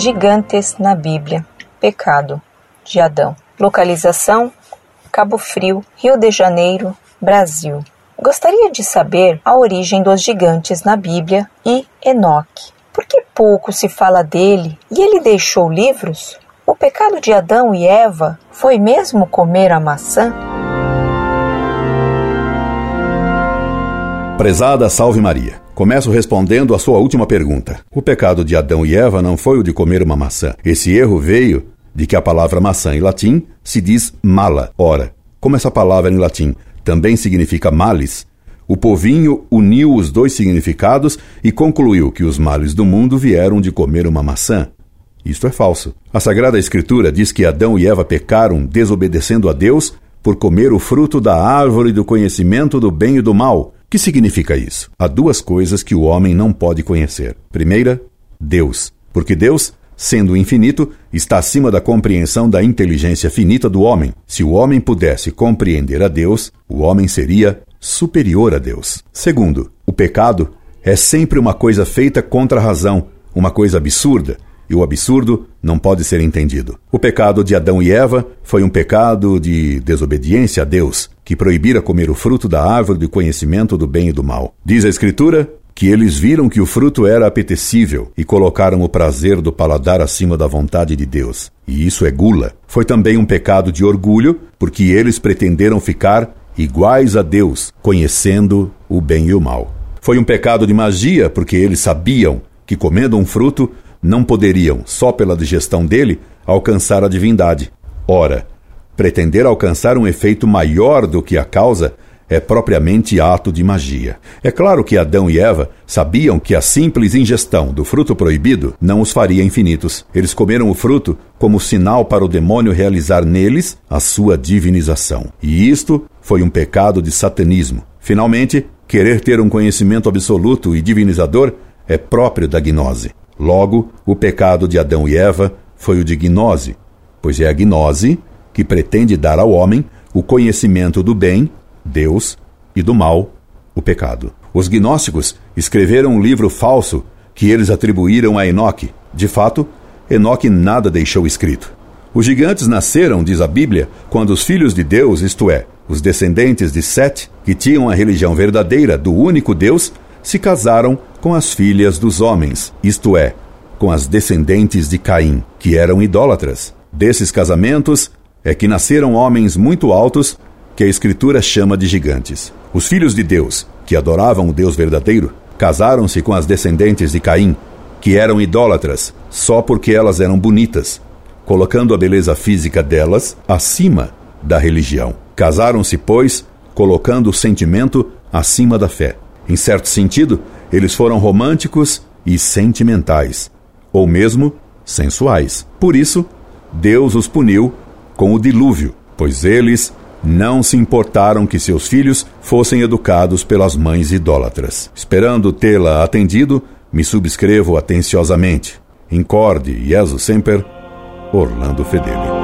Gigantes na Bíblia. Pecado de Adão. Localização: Cabo Frio, Rio de Janeiro, Brasil. Gostaria de saber a origem dos gigantes na Bíblia e Enoque. Por que pouco se fala dele e ele deixou livros? O pecado de Adão e Eva foi mesmo comer a maçã? Prezada Salve Maria. Começo respondendo a sua última pergunta. O pecado de Adão e Eva não foi o de comer uma maçã. Esse erro veio de que a palavra maçã em latim se diz mala. Ora, como essa palavra em latim também significa males, o povinho uniu os dois significados e concluiu que os males do mundo vieram de comer uma maçã. Isto é falso. A Sagrada Escritura diz que Adão e Eva pecaram desobedecendo a Deus por comer o fruto da árvore do conhecimento do bem e do mal. Que significa isso? Há duas coisas que o homem não pode conhecer. Primeira, Deus. Porque Deus, sendo infinito, está acima da compreensão da inteligência finita do homem. Se o homem pudesse compreender a Deus, o homem seria superior a Deus. Segundo, o pecado é sempre uma coisa feita contra a razão, uma coisa absurda, e o absurdo não pode ser entendido. O pecado de Adão e Eva foi um pecado de desobediência a Deus, que proibira comer o fruto da árvore do conhecimento do bem e do mal. Diz a Escritura que eles viram que o fruto era apetecível e colocaram o prazer do paladar acima da vontade de Deus. E isso é gula. Foi também um pecado de orgulho, porque eles pretenderam ficar iguais a Deus, conhecendo o bem e o mal. Foi um pecado de magia, porque eles sabiam que comendo um fruto não poderiam, só pela digestão dele, alcançar a divindade. Ora, pretender alcançar um efeito maior do que a causa é propriamente ato de magia. É claro que Adão e Eva sabiam que a simples ingestão do fruto proibido não os faria infinitos. Eles comeram o fruto como sinal para o demônio realizar neles a sua divinização. E isto foi um pecado de satanismo. Finalmente, querer ter um conhecimento absoluto e divinizador é próprio da gnose. Logo, o pecado de Adão e Eva foi o de gnose, pois é a gnose que pretende dar ao homem o conhecimento do bem, Deus, e do mal, o pecado. Os gnósticos escreveram um livro falso que eles atribuíram a Enoque. De fato, Enoque nada deixou escrito. Os gigantes nasceram, diz a Bíblia, quando os filhos de Deus, isto é, os descendentes de Sete, que tinham a religião verdadeira do único Deus, se casaram com as filhas dos homens, isto é, com as descendentes de Caim, que eram idólatras. Desses casamentos é que nasceram homens muito altos, que a Escritura chama de gigantes. Os filhos de Deus, que adoravam o Deus verdadeiro, casaram-se com as descendentes de Caim, que eram idólatras, só porque elas eram bonitas, colocando a beleza física delas acima da religião. Casaram-se, pois, colocando o sentimento acima da fé. Em certo sentido, eles foram românticos e sentimentais, ou mesmo sensuais. Por isso, Deus os puniu com o dilúvio, pois eles não se importaram que seus filhos fossem educados pelas mães idólatras. Esperando tê-la atendido, me subscrevo atenciosamente. Incorde, Jesus Semper, Orlando Fedeli.